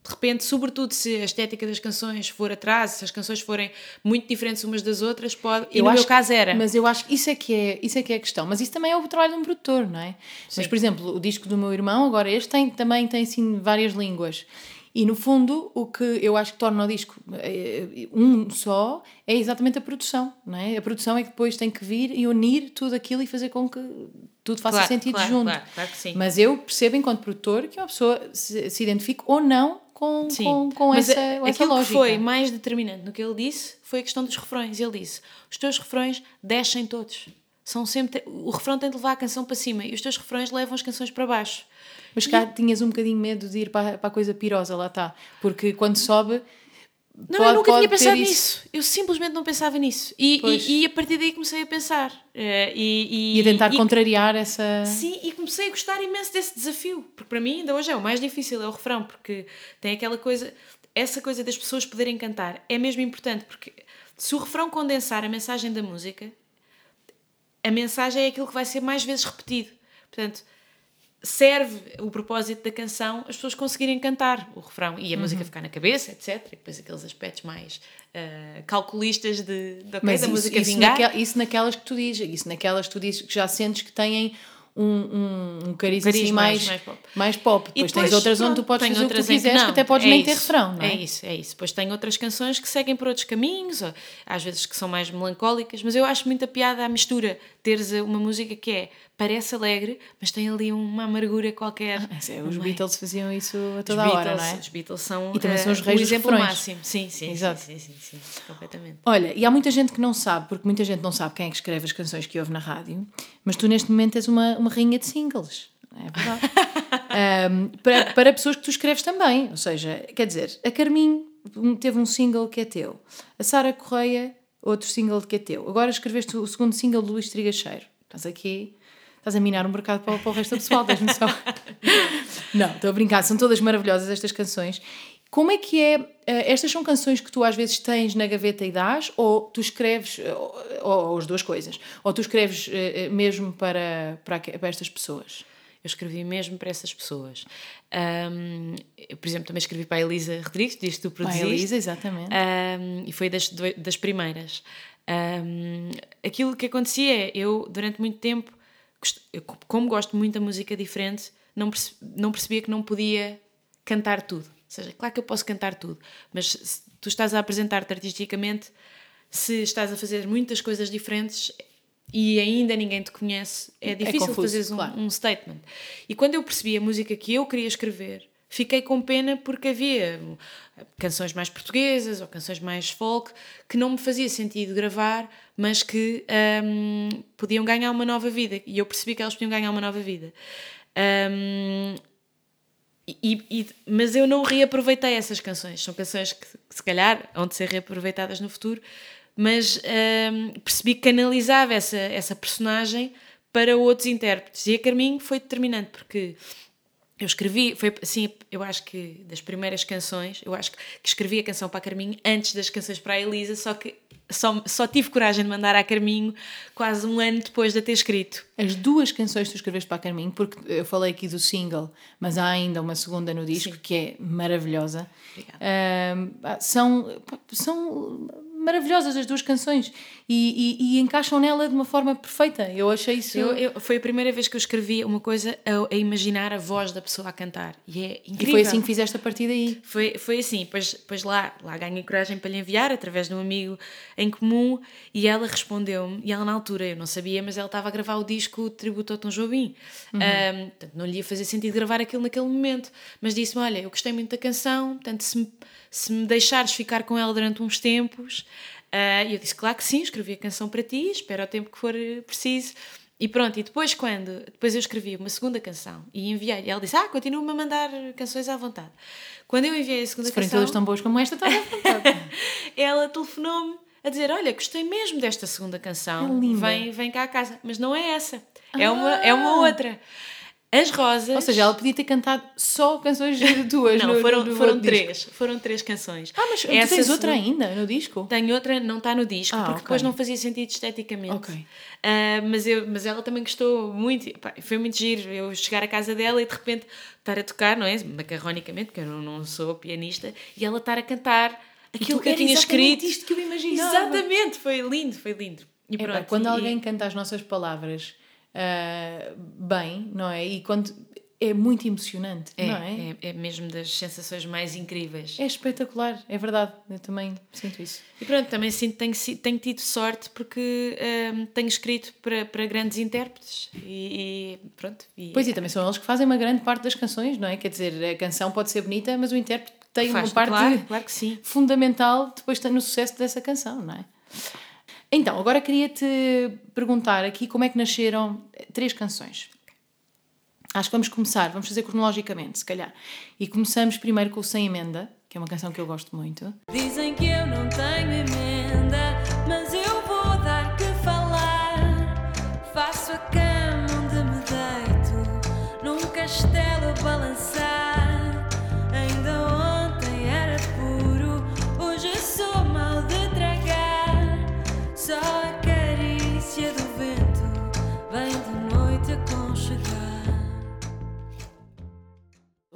de repente, sobretudo se a estética das canções for atrás, se as canções forem muito diferentes umas das outras, pode. E eu no acho, meu caso era. Mas eu acho que isso é que é, isso é que é a questão. Mas isso também é o trabalho de um produtor, não é? Sim. Mas, por exemplo, o disco do meu irmão, agora este, tem, também tem assim várias línguas. E no fundo, o que eu acho que torna o disco eh, um só é exatamente a produção, não é? A produção é que depois tem que vir e unir tudo aquilo e fazer com que tudo faça claro, sentido claro, junto. Claro, claro que sim. Mas eu percebo, enquanto produtor, que uma pessoa se, se identifique ou não com, Sim. com, com Mas essa, a, essa lógica. que foi mais determinante no que ele disse foi a questão dos refrões. Ele disse: os teus refrões descem todos. São sempre, o refrão tem de levar a canção para cima e os teus refrões levam as canções para baixo. Mas cá e... tinhas um bocadinho medo de ir para, para a coisa pirosa, lá está. Porque quando sobe. Não, pode, eu nunca tinha pensado nisso. Eu simplesmente não pensava nisso. E, e, e, a partir daí comecei a pensar. Uh, e, e, a tentar contrariar essa. Sim, e comecei a gostar imenso desse desafio. Porque para mim, ainda hoje é o mais difícil, é o refrão. Porque tem aquela coisa. Essa coisa das pessoas poderem cantar é mesmo importante. Porque se o refrão condensar a mensagem da música, a mensagem é aquilo que vai ser mais vezes repetido. Portanto, serve o propósito da canção as pessoas conseguirem cantar o refrão e a uhum. música ficar na cabeça, etc. E depois aqueles aspectos mais uh, calculistas de, de okay, Mas da isso, música isso vingar. Naquel, isso naquelas que tu dizes, isso naquelas que tu dizes que já sentes que têm um, um, um cariz, assim mais, mais pop. Mais pop. Depois, depois tens outras onde tu podes fazer o que tu quiseres, que, que até podes é nem isso, ter refrão, não é? É isso, é isso. Depois tem outras canções que seguem por outros caminhos, ou, às vezes que são mais melancólicas, mas eu acho muita piada a mistura, teres uma música que é parece alegre, mas tem ali uma amargura qualquer. Ah, é, os Beatles faziam isso a toda a hora, não é? Os Beatles são, e também são os reis uh, o exemplo refrões. máximo. Sim, sim, Exato. Sim, sim, sim, sim, completamente. Olha, e há muita gente que não sabe, porque muita gente não sabe quem é que escreve as canções que ouve na rádio, mas tu neste momento és uma, uma rainha de singles. É verdade. um, para, para pessoas que tu escreves também. Ou seja, quer dizer, a Carminho teve um single que é teu. A Sara Correia, outro single que é teu. Agora escreveste o segundo single do Luís Trigacheiro. Estás aqui Estás a minar um mercado para, para o resto do pessoal, tens noção? Não, estou a brincar, são todas maravilhosas estas canções. Como é que é? Eh, estas são canções que tu às vezes tens na gaveta e dás, ou tu escreves, eh, ou, ou as duas coisas, ou tu escreves eh, mesmo para, para, para estas pessoas? Eu escrevi mesmo para essas pessoas. Um, eu, por exemplo, também escrevi para a Elisa Rodrigues, diz que tu produziste. Para a Elisa, exatamente. Um, e foi das, das primeiras. Um, aquilo que acontecia é, eu, durante muito tempo, como gosto muito da música diferente, não, perce, não percebia que não podia cantar tudo. Ou seja, claro que eu posso cantar tudo, mas se tu estás a apresentar-te artisticamente, se estás a fazer muitas coisas diferentes, e ainda ninguém te conhece, é, é difícil é fazeres um, claro. um, statement. E quando eu percebi a música que eu queria escrever, fiquei com pena porque havia canções mais portuguesas ou canções mais folk que não me fazia sentido gravar, mas que um, podiam ganhar uma nova vida. E eu percebi que elas podiam ganhar uma nova vida. Um, e, e, mas eu não reaproveitei essas canções. São canções que, se calhar, vão de ser reaproveitadas no futuro, mas um, percebi que canalizava essa, essa personagem para outros intérpretes. E a Carminho foi determinante, porque eu escrevi, foi assim, eu acho que das primeiras canções, eu acho que, escrevi a canção para a Carminho antes das canções para a Elisa, só que só, só tive coragem de mandar a Carminho quase um ano depois de a ter escrito. As duas canções que tu escreveste para a Carminho, porque eu falei aqui do single, mas há ainda uma segunda no disco Sim. que é maravilhosa. Uh, são, são maravilhosas as duas canções e, e, e, encaixam nela de uma forma perfeita. Eu achei isso. Eu, eu, foi a primeira vez que eu escrevi uma coisa a, a, imaginar a voz da pessoa a cantar e é incrível. E foi assim que fizeste a partir daí? Foi, foi assim. Pois, pois lá, lá ganhei coragem para lhe enviar através de um amigo em comum e ela respondeu-me. E ela, na altura, eu não sabia, mas ela estava a gravar o disco Tributo ao Tom Jobim. Uhum. Um, portanto, não lhe ia fazer sentido gravar aquilo naquele momento, mas disse-me: Olha, eu gostei muito da canção, portanto, se me se me deixares ficar com ela durante uns tempos. Uh, eu disse, claro que sim, escrevi a canção para ti, espero o tempo que for eh, preciso. E pronto, e depois quando, depois eu escrevi uma segunda canção e enviei, e ela disse, ah, continua-me a mandar canções à vontade. Quando eu enviei a segunda Se canção... Se forem todas tão boas como esta, está à vontade. ela telefonou-me a dizer, olha, gostei mesmo desta segunda canção, é vem, vem cá a casa. Mas não é essa, é, ah. uma, é uma outra. As Rosas. Ou seja, ela podia ter cantado só canções tuas. não, no, foram, no foram três. Foram três canções. Ah, mas Essa tens outra ainda no disco? Tenho outra, não está no disco, ah, porque okay. depois não fazia sentido esteticamente. Ok. Uh, mas, eu, mas ela também gostou muito. Pá, foi muito giro eu chegar à casa dela e de repente estar a tocar, não é? Macarronicamente, porque eu não, não sou pianista, e ela estar a cantar aquilo que eu tinha escrito. isto que eu imaginava. Exatamente, foi lindo, foi lindo. E pronto, quando e... alguém canta as nossas palavras uh, bem, não é? E quando é muito emocionante, é, não é? é? é? mesmo das sensações mais incríveis. É espetacular, é verdade, eu também sinto isso. E pronto, também sinto tenho, tenho tido sorte porque um, tenho escrito para, para grandes intérpretes e, e pronto. E, pois e também são eles que fazem uma grande parte das canções, não é? Quer dizer, a canção pode ser bonita, mas o intérprete tem Faz, uma parte claro, claro fundamental depois no sucesso dessa canção, não é? Então, agora queria-te perguntar aqui como é que nasceram três canções. Acho que vamos começar, vamos fazer cronologicamente, se calhar. E começamos primeiro com o Sem Emenda, que é uma canção que eu gosto muito. Dizem que eu não tenho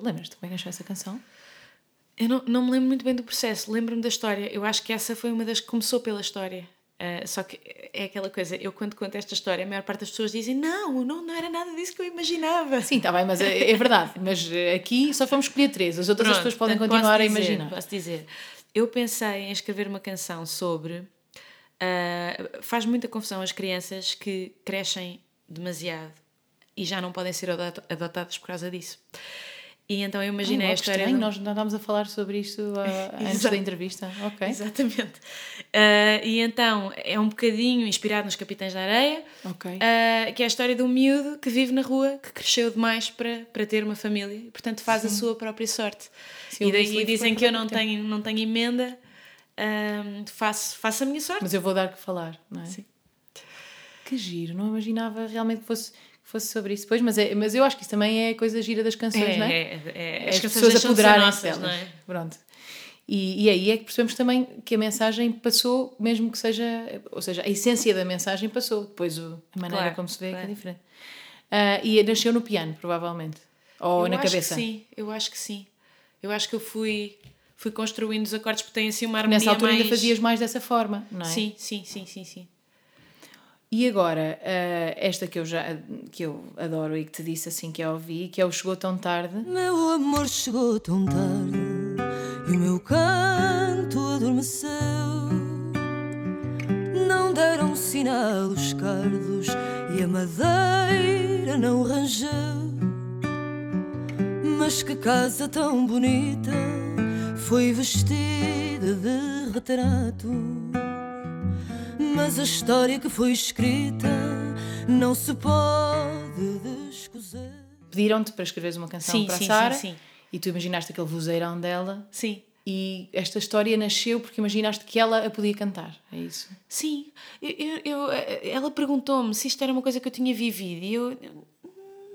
Lembras-te como é achou essa canção? Eu não, não me lembro muito bem do processo, lembro-me da história. Eu acho que essa foi uma das que começou pela história. Uh, só que é aquela coisa, eu quando conto esta história, a maior parte das pessoas dizem não, não, não era nada disso que eu imaginava. Sim, está bem, mas é, é, verdade. Mas aqui só fomos escolher três, as outras Pronto, as pessoas podem continuar dizer, a imaginar. Posso dizer, eu pensei em escrever uma canção sobre. Uh, faz muita confusão as crianças que crescem demasiado e já não podem ser adotadas por causa disso. E então eu imaginei oh, a história. Estranho, nós não estávamos a falar sobre isto uh, antes da entrevista. Ok. Exatamente. Uh, e então é um bocadinho inspirado nos Capitães da Areia, okay. uh, que é a história de um miúdo que vive na rua, que cresceu demais para, para ter uma família e, portanto, faz Sim. a sua própria sorte. Sim, e daí dizem que eu não tenho, não tenho emenda, faço, faço a minha sorte. Mas eu vou dar que falar, não é? Sim. Que giro, não imaginava realmente que fosse fosse sobre isso depois, mas, é, mas eu acho que isso também é coisa gira das canções, é, não é? É, é, as, as pessoas apoderarem-se delas. Não é? Pronto. E, e aí é que percebemos também que a mensagem passou, mesmo que seja, ou seja, a essência da mensagem passou, depois o, a maneira claro, como se vê claro. é, é diferente. Ah, e nasceu no piano, provavelmente. Ou eu na acho cabeça. Que sim, eu acho que sim. Eu acho que eu fui, fui construindo os acordes porque tem assim uma harmonia Nessa altura mais... ainda fazias mais dessa forma, não é? Sim, sim, sim, sim, sim. E agora, ah, esta que eu já que eu adoro e que te disse assim que eu ouvi, que é o Chegou Tão Tarde. Meu amor chegou tão tarde e o meu canto adormeceu. Não deram sinal os cardos e a madeira não rangeu. Mas que casa tão bonita foi vestida de retrato. Mas a história que foi escrita não se pode descozer. Pediram-te para escreveres uma canção Sim, para sim, a Sara sim, sim. e tu imaginaste aquele vozeirão dela Sim. e esta história nasceu porque imaginaste que ela a podia cantar, é isso? Sim, eu, eu- ela perguntou-me se isto era uma coisa que eu tinha vivido e eu.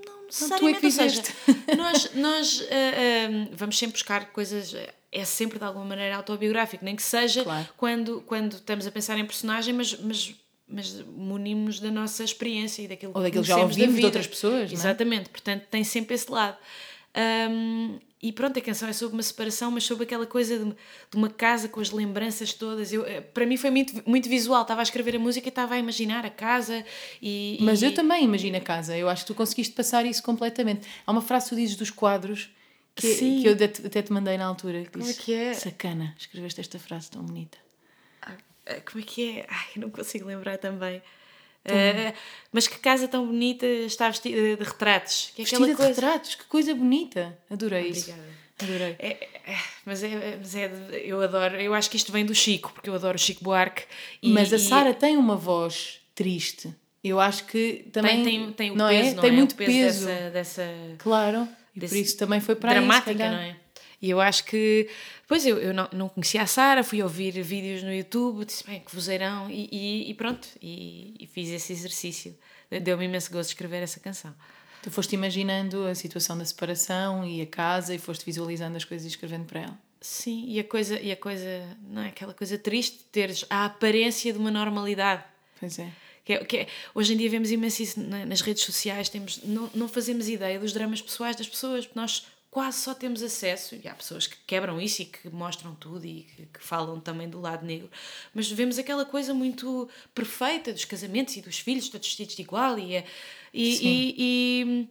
Não necessariamente, ou seja, fizeste. nós, nós ah, ah, vamos sempre buscar coisas, é sempre de alguma maneira autobiográfico, nem que seja Claro. quando, quando estamos a pensar em personagem, mas, mas, mas munimos da nossa experiência e daquilo Ou daquilo que já da ouvimos de outras pessoas, é? Exatamente, portanto tem sempre esse lado. Ahm, e pronto, a canção é sobre uma separação, mas sobre aquela coisa de, de uma casa com as lembranças todas. Eu, eh, para mim foi muito, muito visual. Estava a escrever a música e estava a imaginar a casa e. Mas e- eu também imagino a casa, eu acho que tu conseguiste passar isso completamente. Há uma frase que tu dizes dos quadros que, Sim. que eu até te- mandei na altura. Como é disse, que é? Sacana, escreveste esta frase tão bonita. Ah, Como é que é? Ai, não consigo lembrar também. Ah, mas que casa tão bonita está vestida de retratos. Que é Vestida aquela de coisa. retratos, que coisa bonita. Adorei isso. Obrigada. Adorei. É, é, mas é, mas é de- eu adoro, eu acho que isto vem do Chico, porque eu adoro o Chico Buarque. E, Mas a e Sara tem uma voz triste. Eu acho que também tem, tem, tem o não peso, é? não tem é? muito peso, peso. Dessa, dessa Claro. E por isso também foi para aí, dramática, não é? E eu acho que, pois eu, eu não, não conhecia a Sara, fui ouvir vídeos no YouTube, disse bem, que vozeirão, e, e, e pronto, e, e fiz esse exercício. Deu-me imenso gosto de escrever essa canção. Tu foste imaginando a situação da separação e a casa e foste visualizando as coisas e escrevendo para ela. Sim, e a coisa, e a coisa, não é aquela coisa triste de teres a aparência de uma normalidade. Pois é. Que é, que é- hoje em dia vemos imenso isso na- nas redes sociais, temos, não, não fazemos ideia dos dramas pessoais das pessoas, porque nós quase só temos acesso, e há pessoas que quebram isso e que mostram tudo e que, que falam também do lado negro, mas vemos aquela coisa muito perfeita dos casamentos e dos filhos, todos vestidos de igual, e, é- e, e- e-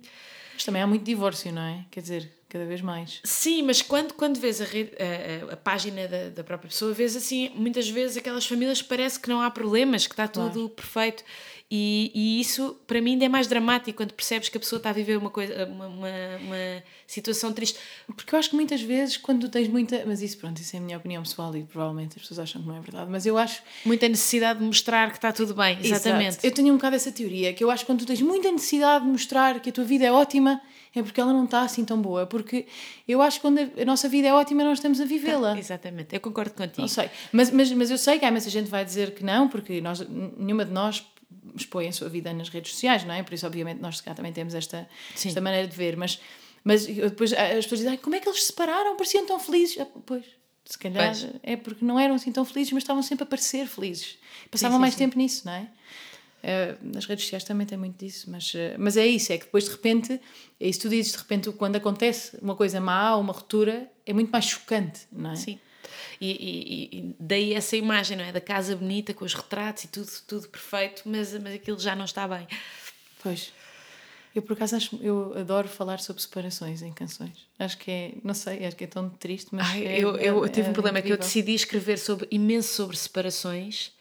Mas também há muito divórcio, não é? Quer dizer, cada vez mais. Sim, mas quando, quando vês a, rede- a- a- a página da, da própria pessoa, vês assim, muitas vezes aquelas famílias parece que não há problemas, que está tudo perfeito. E, e isso, para mim, ainda é mais dramático quando percebes que a pessoa está a viver uma, coisa, uma, uma, uma situação triste. Porque eu acho que muitas vezes, quando tens muita. Mas isso, pronto, isso é a minha opinião pessoal e provavelmente as pessoas acham que não é verdade. Mas eu acho. Muita necessidade de mostrar que está tudo bem. Exatamente. Exato. Eu tenho um bocado essa teoria, que eu acho que quando tu tens muita necessidade de mostrar que a tua vida é ótima, é porque ela não está assim tão boa. Porque eu acho que quando a nossa vida é ótima, nós estamos a vivê-la. Exatamente, eu concordo contigo. Não sei. Mas, mas, mas eu sei que há imensa gente vai dizer que não, porque nós, nenhuma de nós expõe a sua vida nas redes sociais, não é? Por isso, obviamente, nós também temos esta, Sim. esta maneira de ver. Mas, mas depois as pessoas dizem, "Ai, como é que eles se separaram? Pareciam tão felizes. Ah, pois, se calhar Pois. é porque não eram assim tão felizes, mas estavam sempre a parecer felizes. Passavam sim, mais sim. tempo nisso, não é? Eh, nas redes sociais também tem muito disso, mas, eh, mas é isso, é que depois de repente, é isso que tu dizes, de repente quando acontece uma coisa má ou uma ruptura, é muito mais chocante, não é? Sim. E, e- e daí essa imagem, não é? Da casa bonita, com os retratos e tudo, tudo perfeito, mas, mas aquilo já não está bem. Pois. Eu por acaso acho, eu adoro falar sobre separações em canções. Acho que é, não sei, acho que é tão triste, mas Ai, é- eu, eu é- tive é um problema que eu incrível. decidi escrever sobre, imenso sobre separações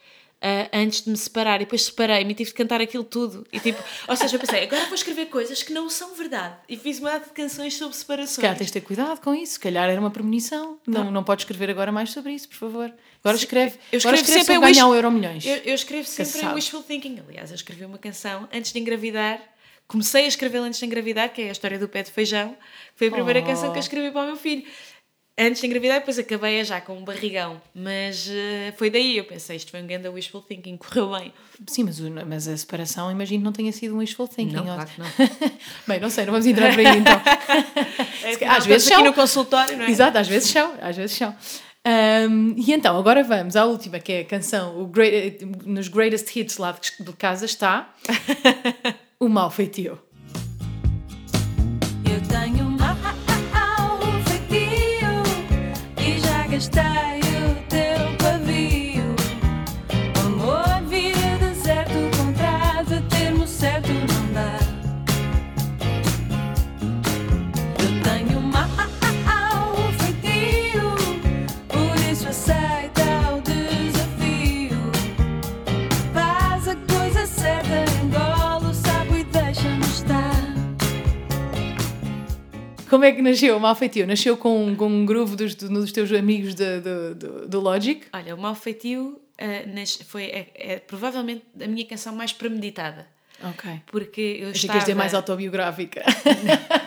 ah, antes de me separar e depois separei-me e tive de cantar aquilo tudo. E, tipo, ou seja, eu pensei, agora vou escrever coisas que não são verdade. E fiz uma data de canções sobre Se separações. calhar tens de ter cuidado com isso, se calhar era uma premonição. Não, não podes escrever agora mais sobre isso, por favor. Agora escreve, Eu agora escrevo escreve sempre ganhar wish- o Euro Milhões. Eu, eu escrevo sempre em wishful thinking. Aliás, eu escrevi uma canção antes de engravidar. Comecei a escrevê-la antes de engravidar, que é a história do pé de feijão. Foi a primeira Oh. canção que eu escrevi para o meu filho. Antes de engravidar, depois acabei já com um barrigão. Mas eh, foi daí, eu pensei, isto foi um grande wishful thinking, correu bem. Sim, mas, o- mas a separação, imagino, não tenha sido um wishful thinking. Não, ou- claro que não. Bem, não sei, não vamos entrar por aí então. Afinal, às vezes estamos aqui são. no consultório, não é? Exato, às vezes são, às vezes são. Ahm, e então, agora vamos à última, que é a canção, o great- nos greatest hits lá de, de casa está O Mal Feitio. Como é que nasceu o Malfeitio? Nasceu com, com um groove dos, dos teus amigos de, do, Logic? Olha, o Mal Feitio ah, nas- foi é, é provavelmente a minha canção mais premeditada. Ok. Porque eu Achei que estava... ias dizer mais autobiográfica.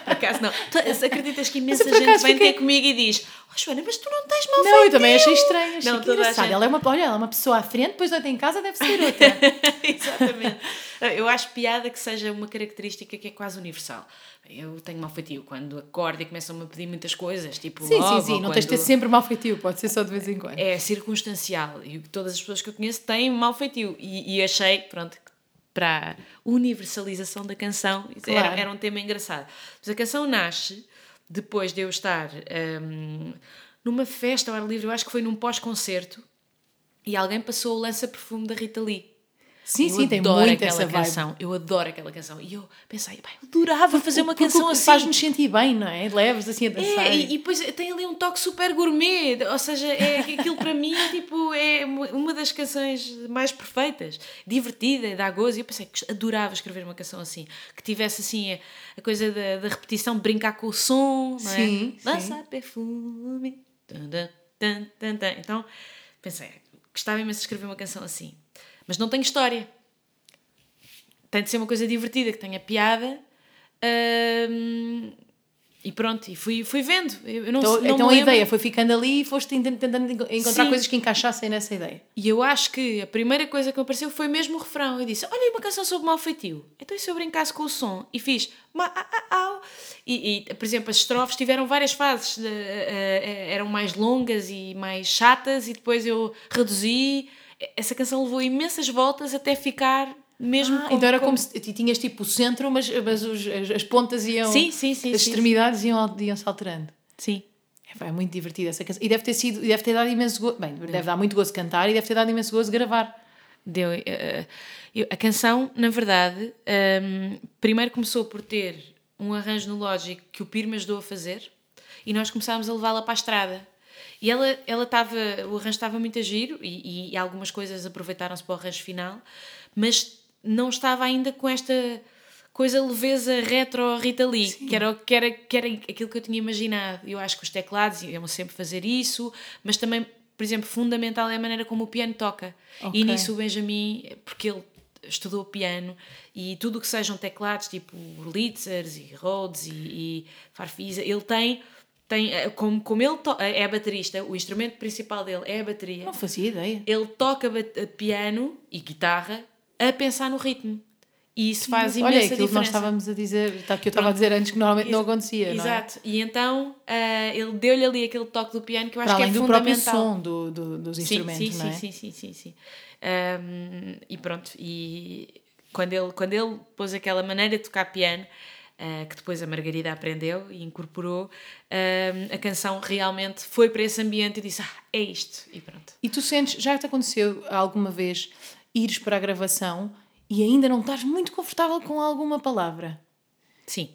Por acaso não. Tu acreditas que imensa gente vem fiquei- ter comigo e diz oh, Joana, mas tu não tens mal Não, eu também achei estranho. Achei Não, que a engraçado. gente- Ela é uma, olha, ela é uma pessoa à frente, depois outra em casa deve ser outra. Exatamente. Eu acho piada que seja uma característica que é quase universal. Eu tenho mal feitio quando acordo e começam-me a pedir muitas coisas, tipo sim, logo, sim, sim. Não tens de ter quando- sempre mal feitio, pode ser só de vez em quando. É circunstancial e todas as pessoas que eu conheço têm mal feitio. E, e achei, pronto, para a universalização da canção isso era, Claro. era um tema engraçado. Mas a canção nasce depois de eu estar hum, numa festa ao ar livre, eu acho que foi num pós-concerto, e alguém passou o lança-perfume da Rita Lee. Sim, eu sim, tem aquela essa vibe. canção. Eu adoro aquela canção. E eu pensei, "Pá, eu adorava fazer uma Porque canção assim. Faz-nos sentir bem, não é? Leves assim a dançar. É, e, e depois tem ali um toque super gourmet, ou seja, é aquilo para mim tipo, é uma das canções mais perfeitas, divertida, dá gozo. E eu pensei que adorava escrever uma canção assim, que tivesse assim a, coisa da, da repetição, brincar com o som, não é? Sim, Lança perfume. Tan, tan, tan, tan, tan. Então pensei, gostava imenso de escrever uma canção assim, mas não tenho história. Tem de ser uma coisa divertida, que tenha piada. hum, e pronto, e fui, fui vendo. Eu não, Então, não então a ideia foi ficando ali e foste tentando encontrar Sim. coisas que encaixassem nessa ideia. E eu acho que a primeira coisa que me apareceu foi mesmo o refrão. Eu disse: Olha, uma canção sobre mal feitio. Então, e se eu brincasse com o som? E fiz. Ma, a, a, au. E, e, por exemplo, as estrofes tiveram várias fases. eh, eh, eh, eram mais longas e mais chatas, e depois eu reduzi. Essa canção levou imensas voltas até ficar mesmo Ah, com- então era com- como se ti- tinhas tipo o centro, mas, mas os- as, as pontas iam. Sim, sim, sim, As extremidades iam, iam se alterando. Sim. É, é muito divertido essa canção. E deve ter sido, deve ter dado imenso gozo. Bem, deve dar muito gozo cantar e deve ter dado imenso gozo gravar. Deu, eh, eu- a canção, na verdade, ehm, primeiro começou por ter um arranjo no Logic que o Pir me ajudou a fazer e nós começámos a levá-la para a estrada. E ela ela estava, o arranjo estava muito a giro e, e algumas coisas aproveitaram-se para o arranjo final, mas não estava ainda com esta coisa leveza retro Rita Lee, que era, que, era, que era aquilo que eu tinha imaginado. Eu acho que os teclados iam sempre fazer isso, mas também, por exemplo, fundamental é a maneira como o piano toca. Ok. E nisso o Benjamin, porque ele estudou piano e tudo o que sejam teclados, tipo Litzers e Rhodes e, e Farfisa, ele tem, tem eh, como, como ele to- é baterista, o instrumento principal dele é a bateria, Não fazia ideia. ele toca bat- piano e guitarra a pensar no ritmo. E isso faz imensa Olha, aquilo que diferença. nós estávamos a dizer, tá, que eu estava a dizer antes que normalmente não Ex- acontecia. não é? Exato. E então eh, ele deu-lhe ali aquele toque do piano que eu acho Para que é do próprio fundamental. som do, do- dos Sim, instrumentos, sim, não é? sim, sim, sim, sim, sim. Um, e pronto, e quando ele, quando ele pôs aquela maneira de tocar piano, uh, que depois a Margarida aprendeu e incorporou, um, a canção realmente foi para esse ambiente e disse: Ah, é isto. E pronto. E tu sentes, já te aconteceu alguma vez ires para a gravação e ainda não estás muito confortável com alguma palavra? Sim,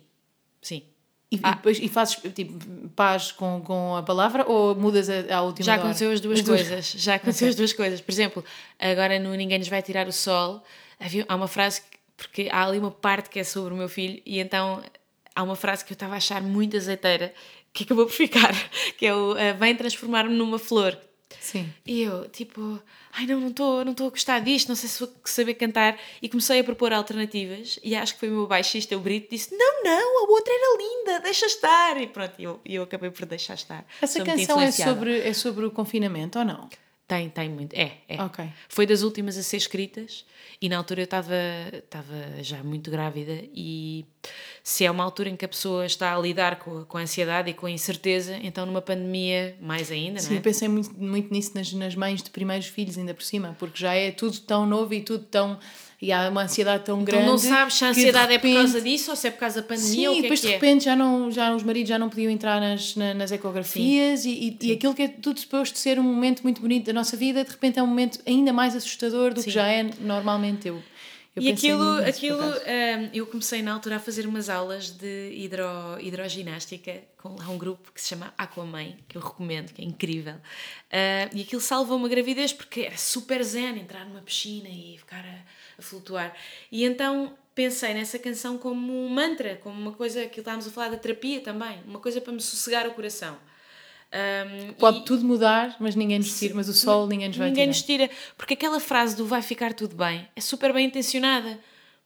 sim. E, e Ah. depois e fazes tipo, paz com, com a palavra ou mudas a, última Já hora? aconteceu as duas As duas. coisas. Já aconteceu as duas coisas. Por exemplo, agora no Ninguém nos vai tirar o sol, havia, há uma frase que, porque há ali uma parte que é sobre o meu filho e então há uma frase que eu estava a achar muito azeiteira que acabou por ficar, que é o eh, vem transformar-me numa flor. Sim. E eu, tipo, ai não, não estou não a gostar disto, não sei se vou saber cantar. E comecei a propor alternativas e acho que foi o meu baixista, o Brito, disse: Não, não, a outra era linda, deixa estar. E pronto, e eu, eu acabei por deixar estar. Essa Sou canção é sobre, é sobre o confinamento ou não? Tem, tem muito. É, é. Ok. Foi das últimas a ser escritas e na altura eu estava já muito grávida e se é uma altura em que a pessoa está a lidar com, a- com a ansiedade e com a incerteza, então numa pandemia mais ainda, Sim, não eu é? pensei muito, muito nisso nas, nas mães de primeiros filhos, ainda por cima, porque já é tudo tão novo e tudo tão. e há uma ansiedade tão Então grande. não sabes se a ansiedade é por repente- causa disso ou se é por causa da pandemia Sim, ou o e que depois é que de é. repente já, não, já os maridos já não podiam entrar nas, na- nas ecografias e, e, e aquilo que é tudo suposto ser um momento muito bonito da nossa vida, de repente é um momento ainda mais assustador do que Sim. já é normalmente. Eu, eu E aquilo, aquilo hum, eu comecei na altura a fazer umas aulas de hidro, hidroginástica com lá um grupo que se chama Aquaman, que eu recomendo, que é incrível. Ah, e aquilo salvou uma gravidez porque era super zen entrar numa piscina e ficar a, a flutuar. E então pensei nessa canção como um mantra, como uma coisa que estávamos a falar da terapia também, uma coisa para me sossegar o coração. Um, Pode e- tudo mudar, mas ninguém nos tira, mas o sol ninguém nos vai Ninguém tirar. nos tira. Porque aquela frase do vai ficar tudo bem é super bem intencionada.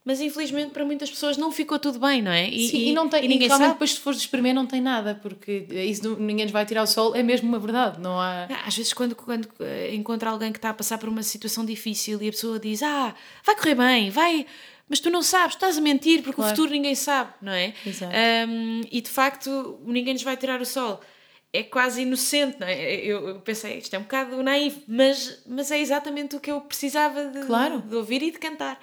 Mas infelizmente para muitas pessoas não ficou tudo bem, não é? E, Sim, e, não tem, e ninguém e sabe. depois se fores espremer não tem nada, porque isso não- ninguém nos vai tirar o sol, é mesmo uma verdade, não há... Ah, Às vezes, quando, quando eh, encontra alguém que está a passar por uma situação difícil e a pessoa diz: Ah, vai correr bem, vai. Mas tu não sabes, estás a mentir porque Claro. o futuro ninguém sabe, não é? Exato. Um, e de facto, ninguém nos vai tirar o sol. É quase inocente, não é? Eu, eu pensei, isto é um bocado naif, mas, mas é exatamente o que eu precisava de, Claro. de ouvir e de cantar.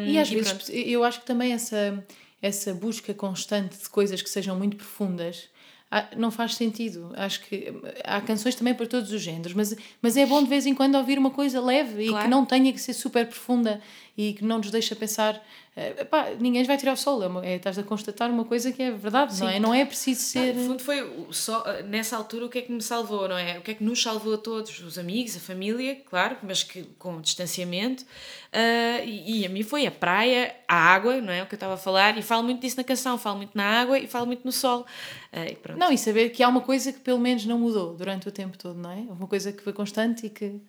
Um, E às vezes pronto. eu acho que também essa, essa busca constante de coisas que sejam muito profundas ah, não faz sentido. Acho que há canções também para todos os géneros, mas, mas é bom de vez em quando ouvir uma coisa leve e que Claro. não tenha que ser super profunda e que não nos deixa pensar. Eh, pá, ninguém vai tirar o sol, é, uma- é, estás a constatar uma coisa que é verdade, não é? Não é preciso ser. No fundo foi só nessa altura o que é que me salvou, não é? O que é que nos salvou a todos, os amigos, a família, claro, mas que com distanciamento. Ah, e, e a mim foi a praia, a água, não é? O que eu estava a falar, e falo muito disso na canção, falo muito na água e falo muito no sol. Ah, e. Não, e saber que há uma coisa que pelo menos não mudou durante o tempo todo, não é? Uma coisa que foi constante e que,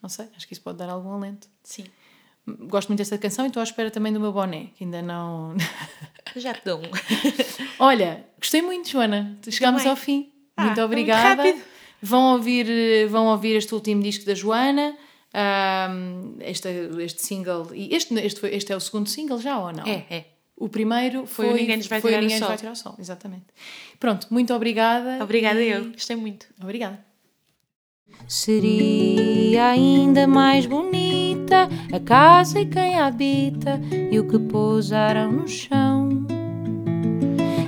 não sei, acho que isso pode dar algum alento. Sim. Gosto muito desta canção e estou à espera também do meu boné, que ainda não. Já te dou um. Olha, gostei muito, Joana. Chegámos ao fim. Ah, muito muito obrigada. rápido. vão, ouvir, vão ouvir este último disco da Joana. ahm, este, este single. E este, este, foi, este é o segundo single já ou não? É, é. O primeiro foi, Foi o Ninguém Nos Vai foi o Tirar o Ninguém Nos Sol. Vai Tirar o Sol. Exatamente. Pronto, muito obrigada. Obrigada e- eu, gostei muito. Obrigada. Seria ainda mais bonita a casa e quem a habita e o que pousaram no chão.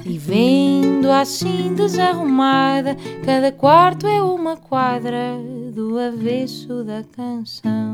E vendo assim desarrumada, cada quarto é uma quadra do avesso da canção.